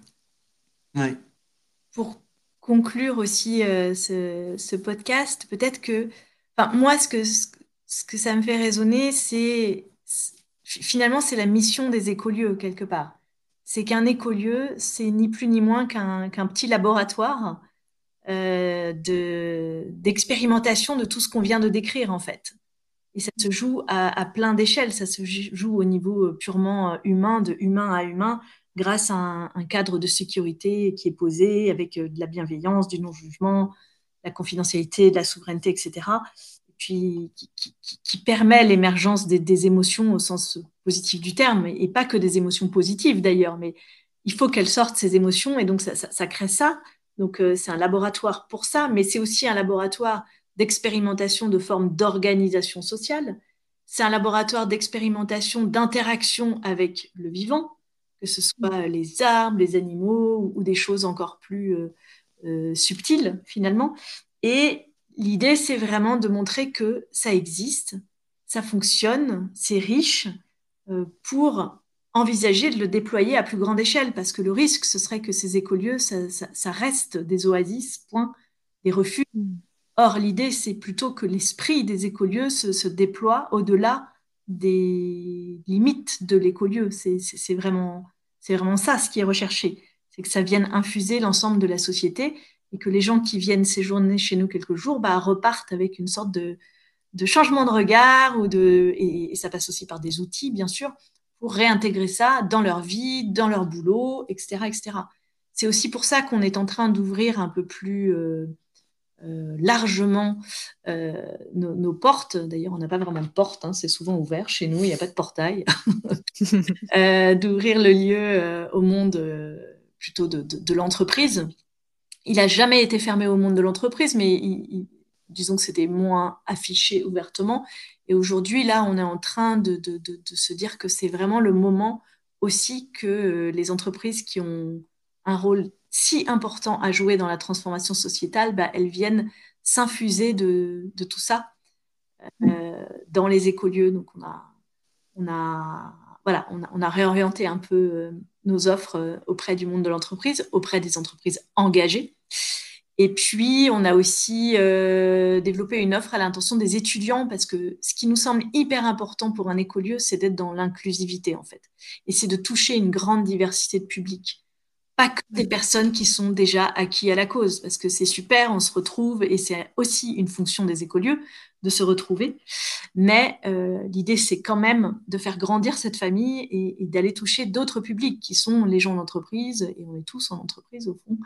Pour conclure aussi euh, ce, podcast, peut-être que, moi, ce que, ce que ça me fait résonner, c'est finalement, c'est la mission des écolieux, quelque part. C'est qu'un écolieu, c'est ni plus ni moins qu'un petit laboratoire euh, d'expérimentation de, tout ce qu'on vient de décrire, en fait. Et ça se joue à, plein d'échelles. Ça se joue au niveau euh, purement euh, humain, de humain à humain, grâce à un, cadre de sécurité qui est posé avec de la bienveillance, du non-jugement, la confidentialité, de la souveraineté, etc. Et puis qui, permet l'émergence des, émotions au sens positif du terme, et pas que des émotions positives d'ailleurs, mais il faut qu'elles sortent ces émotions, et donc ça crée ça. Donc euh, c'est un laboratoire pour ça, mais c'est aussi un laboratoire d'expérimentation de formes d'organisation sociale. C'est un laboratoire d'expérimentation d'interaction avec le vivant, que ce soit les arbres, les animaux ou des choses encore plus euh, euh, subtiles finalement. Et l'idée, c'est vraiment de montrer que ça existe, ça fonctionne, c'est riche pour envisager de le déployer à plus grande échelle, parce que le risque, ce serait que ces écolieux, ça, reste des oasis, point, des refuges. Mm. Or, l'idée, c'est plutôt que l'esprit des écolieux se, déploie au-delà des limites de l'écolieu. C'est vraiment, vraiment ça ce qui est recherché. C'est que ça vienne infuser l'ensemble de la société et que les gens qui viennent séjourner chez nous quelques jours bah, repartent avec une sorte de, changement de regard ou de, et, ça passe aussi par des outils, bien sûr, pour réintégrer ça dans leur vie, dans leur boulot, etc. etc. C'est aussi pour ça qu'on est en train d'ouvrir un peu plus euh, euh, largement euh, nos, portes. D'ailleurs, on n'a pas vraiment de porte, hein, c'est souvent ouvert chez nous, il n'y a pas de portail. d'ouvrir le lieu au monde plutôt de, l'entreprise. Il n'a jamais été fermé au monde de l'entreprise, mais disons que c'était moins affiché ouvertement. Et aujourd'hui, là, on est en train de, se dire que c'est vraiment le moment aussi que euh, les entreprises qui ont un rôle si important à jouer dans la transformation sociétale, bah, elles viennent s'infuser de, tout ça euh, dans les écolieux. Donc, on a, on a, voilà, on a, réorienté un peu euh, nos offres auprès du monde de l'entreprise, auprès des entreprises engagées. Et puis, on a aussi euh, développé une offre à l'intention des étudiants parce que ce qui nous semble hyper important pour un écolieu, c'est d'être dans l'inclusivité, en fait. Et c'est de toucher une grande diversité de publics pas que des personnes qui sont déjà acquis à la cause, parce que c'est super, on se retrouve, et c'est aussi une fonction des écolieux de se retrouver. Mais euh, l'idée, c'est quand même de faire grandir cette famille et, d'aller toucher d'autres publics, qui sont les gens d'entreprise, et on est tous en entreprise au fond,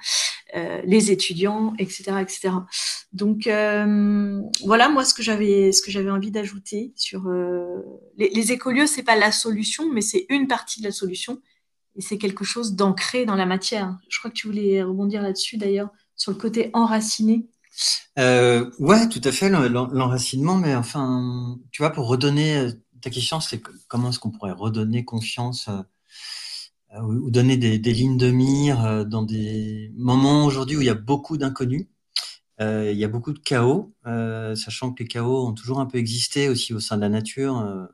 euh, les étudiants, etc. etc. Donc euh, voilà, moi, ce que j'avais envie d'ajouter sur les, les écolieux, c'est pas la solution, mais c'est une partie de la solution et c'est quelque chose d'ancré dans la matière. Je crois que tu voulais rebondir là-dessus d'ailleurs, sur le côté enraciné euh, Ouais, tout à fait, l'enracinement, mais enfin, tu vois, pour redonner, euh, ta question, c'est comment est-ce qu'on pourrait redonner confiance euh, ou donner des, lignes de mire dans des moments aujourd'hui où il y a beaucoup d'inconnus. il y a beaucoup de chaos, sachant que les chaos ont toujours un peu existé aussi au sein de la nature,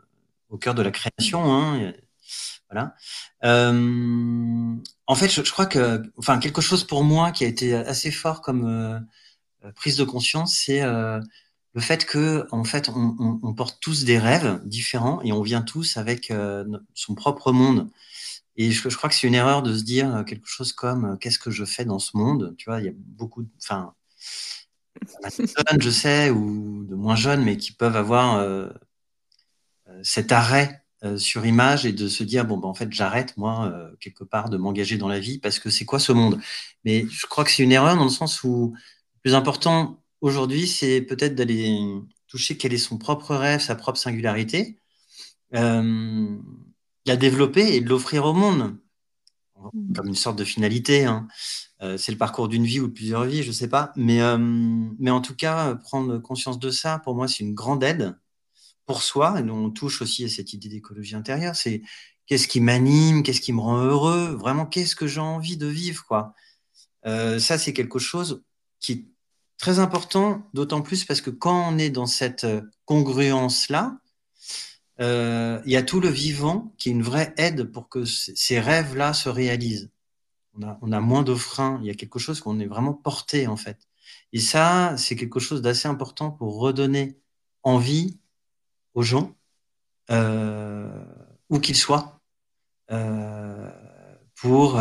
au cœur de la création. Hein, voilà. Euh, en fait, je, crois que, enfin, quelque chose pour moi qui a été assez fort comme euh, prise de conscience, c'est euh, le fait que, en fait, on, porte tous des rêves différents et on vient tous avec son propre monde. Et je, crois que c'est une erreur de se dire quelque chose comme qu'est-ce que je fais dans ce monde? Tu vois, il y a beaucoup, de, enfin, je sais, ou de moins jeunes, mais qui peuvent avoir euh, cet arrêt euh, sur image et de se dire bon ben en fait j'arrête moi euh, quelque part de m'engager dans la vie parce que c'est quoi ce monde? Mais je crois que c'est une erreur dans le sens où plus important aujourd'hui c'est peut-être d'aller toucher quel est son propre rêve sa propre singularité euh, la développer et de l'offrir au monde mmh. comme une sorte de finalité hein. c'est le parcours d'une vie ou de plusieurs vies je sais pas mais mais en tout cas prendre conscience de ça pour moi c'est une grande aide pour soi, et on touche aussi à cette idée d'écologie intérieure, c'est qu'est-ce qui m'anime, qu'est-ce qui me rend heureux, vraiment qu'est-ce que j'ai envie de vivre, quoi? Euh, ça, c'est quelque chose qui est très important, d'autant plus parce que quand on est dans cette euh, congruence-là, euh, il y a tout le vivant qui est une vraie aide pour que ces rêves-là se réalisent. On a, moins de freins, il y a quelque chose qu'on est vraiment porté, en fait. Et ça, c'est quelque chose d'assez important pour redonner envie aux gens, euh, où qu'ils soient, pour,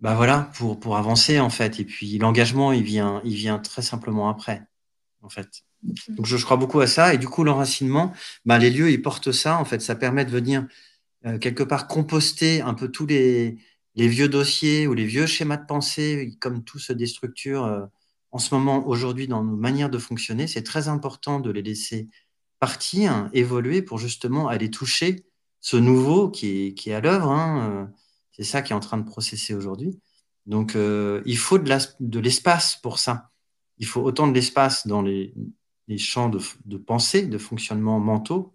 bah voilà, pour, pour avancer en fait. Et puis l'engagement, il vient, il vient très simplement après, en fait. Donc je, je crois beaucoup à ça. Et du coup, l'enracinement, bah, les lieux, ils portent ça. En fait, ça permet de venir quelque part composter un peu tous les, les vieux dossiers ou les vieux schémas de pensée, comme tout se déstructure en ce moment, aujourd'hui, dans nos manières de fonctionner. C'est très important de les laisser partir, évoluer pour justement aller toucher ce nouveau qui est, qui est à l'œuvre. Hein. Euh, c'est ça qui est en train de processer aujourd'hui. Donc, euh, il faut de l'espace pour ça. Il faut autant de l'espace dans les, les champs de, de, pensée, de fonctionnement mentaux,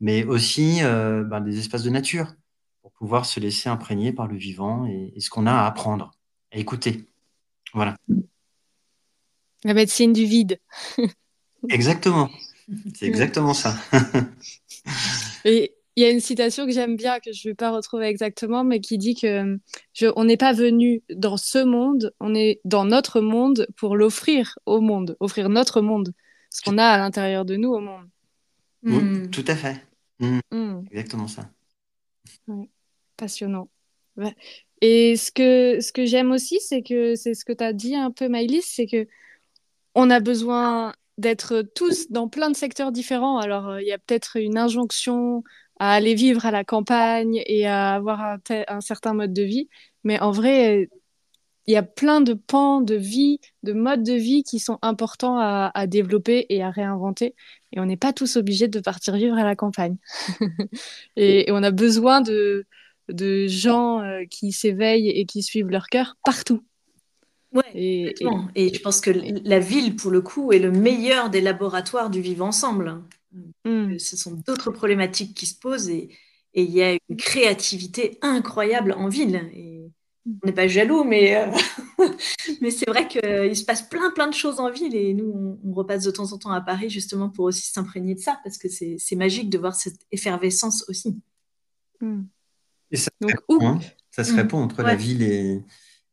mais aussi euh, ben, des espaces de nature pour pouvoir se laisser imprégner par le vivant et, et ce qu'on a à apprendre, à écouter. Voilà. La médecine du vide. Exactement. C'est exactement ça. Et il y a une citation que j'aime bien, que je ne vais pas retrouver exactement, mais qui dit que je, on n'est pas venu dans ce monde, on est dans notre monde pour l'offrir au monde, offrir notre monde, ce qu'on a à l'intérieur de nous au monde. Hmm. tout à fait. Hmm. Hmm. Exactement ça. Passionnant. Et ce que, ce que j'aime aussi, c'est que c'est ce que tu as dit un peu, Maïlis, c'est que on a besoin d'être tous dans plein de secteurs différents. Alors, euh, il y a peut-être une injonction à aller vivre à la campagne et à avoir un, certain mode de vie. Mais en vrai, il y a plein de pans de vie, de modes de vie qui sont importants à, développer et à réinventer. Et on n'est pas tous obligés de partir vivre à la campagne. et, on a besoin de, de gens euh, qui s'éveillent et qui suivent leur cœur partout. Ouais, et, et, je pense que la ville, pour le coup, est le meilleur des laboratoires du vivre ensemble. Hmm. Ce sont d'autres problématiques qui se posent et, il y a une créativité incroyable en ville. Et on n'est pas jaloux, mais, euh, mais c'est vrai qu'il se passe plein, plein de choses en ville et nous, on, repasse de temps en temps à Paris justement pour aussi s'imprégner de ça parce que c'est magique de voir cette effervescence aussi. Hmm. Et ça, Donc, répond, hein. ça se répond entre la ville et,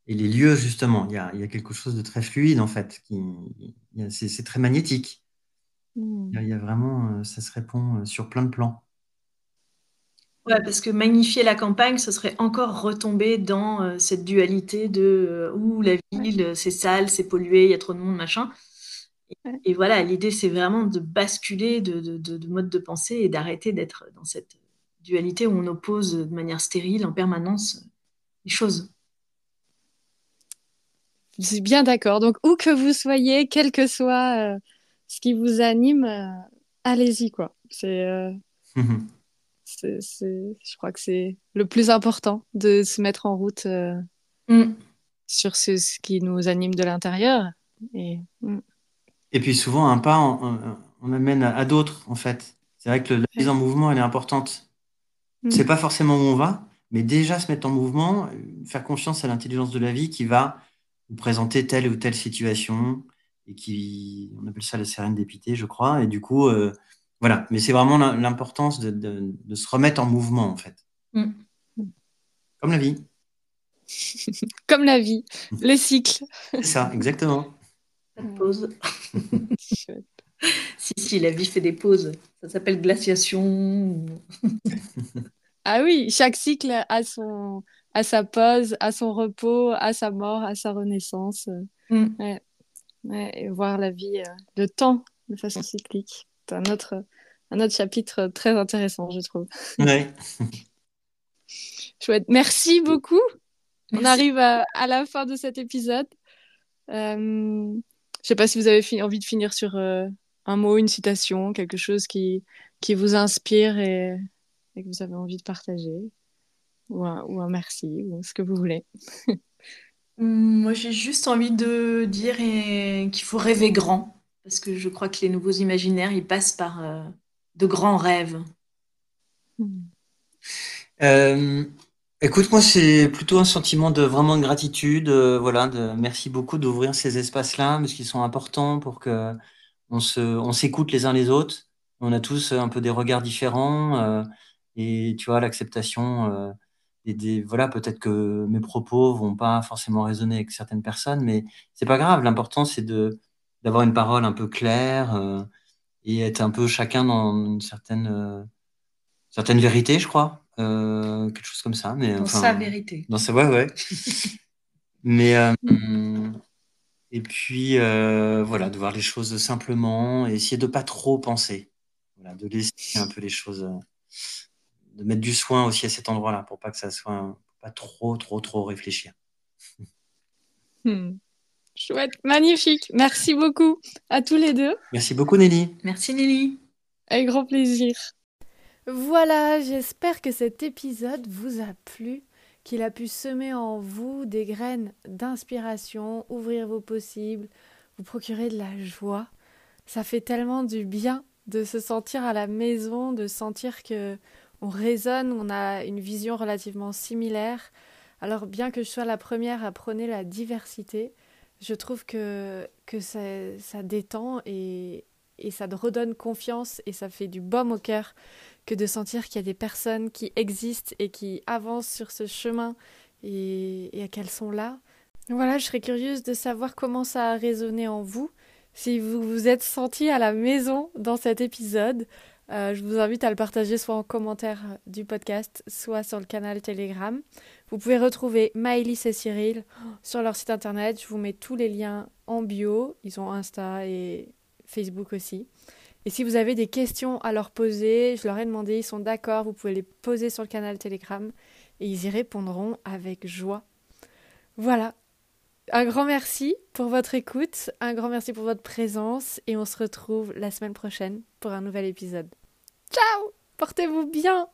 et les lieux, justement. Il y, a, quelque chose de très fluide, en fait. C'est très magnétique. Hmm. Il y, a, vraiment, euh, ça se répond euh, sur plein de plans. Ouais, parce que magnifier la campagne, ce serait encore retomber dans euh, cette dualité de où la ville, c'est sale, c'est pollué, il y a trop de monde, machin. Et, voilà, l'idée, c'est vraiment de basculer de, de, mode de pensée et d'arrêter d'être dans cette dualité où on oppose de manière stérile en permanence les choses. Je suis bien d'accord. Donc, où que vous soyez, quel que soit euh, ce qui vous anime, euh, allez-y, quoi. Euh, c'est, je crois que c'est le plus important de se mettre en route. Mm. sur ce, ce, qui nous anime de l'intérieur. Et, mm. et puis souvent, un pas, on, amène à, d'autres, en fait. C'est vrai que la mise en mouvement, elle est importante. Mm. C'est pas forcément où on va, mais déjà se mettre en mouvement, faire confiance à l'intelligence de la vie qui va vous présenter telle ou telle situation et qui, on appelle ça la sérendipité, je crois. Et du coup, euh, voilà. Mais c'est vraiment l'importance de, de, se remettre en mouvement, en fait. Mm. Comme la vie. Comme la vie, les cycles. C'est ça, exactement. Pas de pause. si, si, la vie fait des pauses. Ça s'appelle glaciation. ah oui, chaque cycle a, son, a sa pause, a son repos, a sa mort, a sa renaissance. Mm. Ouais. Et voir la vie, euh, le temps de façon cyclique. C'est un autre, un autre chapitre très intéressant, je trouve. Ouais. Chouette. Merci beaucoup. On arrive à, la fin de cet épisode. Euh, je ne sais pas si vous avez envie de finir sur euh, un mot, une citation, quelque chose qui, qui vous inspire et, que vous avez envie de partager. Ou un, ou un merci, ou ce que vous voulez. Moi, j'ai juste envie de dire qu'il faut rêver grand, parce que je crois que les nouveaux imaginaires, ils passent par euh, de grands rêves. Euh, Écoute, moi, c'est plutôt un sentiment de vraiment de gratitude. Euh, voilà, merci beaucoup d'ouvrir ces espaces-là, parce qu'ils sont importants pour que on on s'écoute les uns les autres. On a tous un peu des regards différents, et tu vois, l'acceptation. Des, voilà, peut-être que mes propos vont pas forcément résonner avec certaines personnes, mais c'est pas grave. L'important, c'est de d'avoir une parole un peu claire euh, et être un peu chacun dans une certaine certaine vérité, je crois. Euh, quelque chose comme ça. Mais, dans sa vérité. Dans sa... Ouais, ouais. mais, euh, et puis, euh, voilà, de voir les choses simplement et essayer de pas trop penser. Voilà, de laisser un peu les choses, de mettre du soin aussi à cet endroit-là pour pas que ça soit, pas trop, trop, trop réfléchir. Hmm. Chouette, magnifique. Merci beaucoup à tous les deux. Merci beaucoup, Nelly. Merci, Nelly. Avec grand plaisir. Voilà, j'espère que cet épisode vous a plu, qu'il a pu semer en vous des graines d'inspiration, ouvrir vos possibles, vous procurer de la joie. Ça fait tellement du bien de se sentir à la maison, de sentir que on résonne, on a une vision relativement similaire. Alors bien que je sois la première à prôner la diversité, je trouve que, ça, détend et, et ça redonne confiance et ça fait du baume au cœur que de sentir qu'il y a des personnes qui existent et qui avancent sur ce chemin et, et qu'elles sont là. Voilà, je serais curieuse de savoir comment ça a résonné en vous, si vous vous êtes senti à la maison dans cet épisode. Euh, je vous invite à le partager soit en commentaire du podcast, soit sur le canal Telegram. Vous pouvez retrouver Maëlys et Cyril sur leur site internet. Je vous mets tous les liens en bio. Ils ont Insta et Facebook aussi. Et si vous avez des questions à leur poser, je leur ai demandé, ils sont d'accord, vous pouvez les poser sur le canal Telegram et ils y répondront avec joie. Voilà. Un grand merci pour votre écoute, un grand merci pour votre présence et on se retrouve la semaine prochaine pour un nouvel épisode. Ciao Portez-vous bien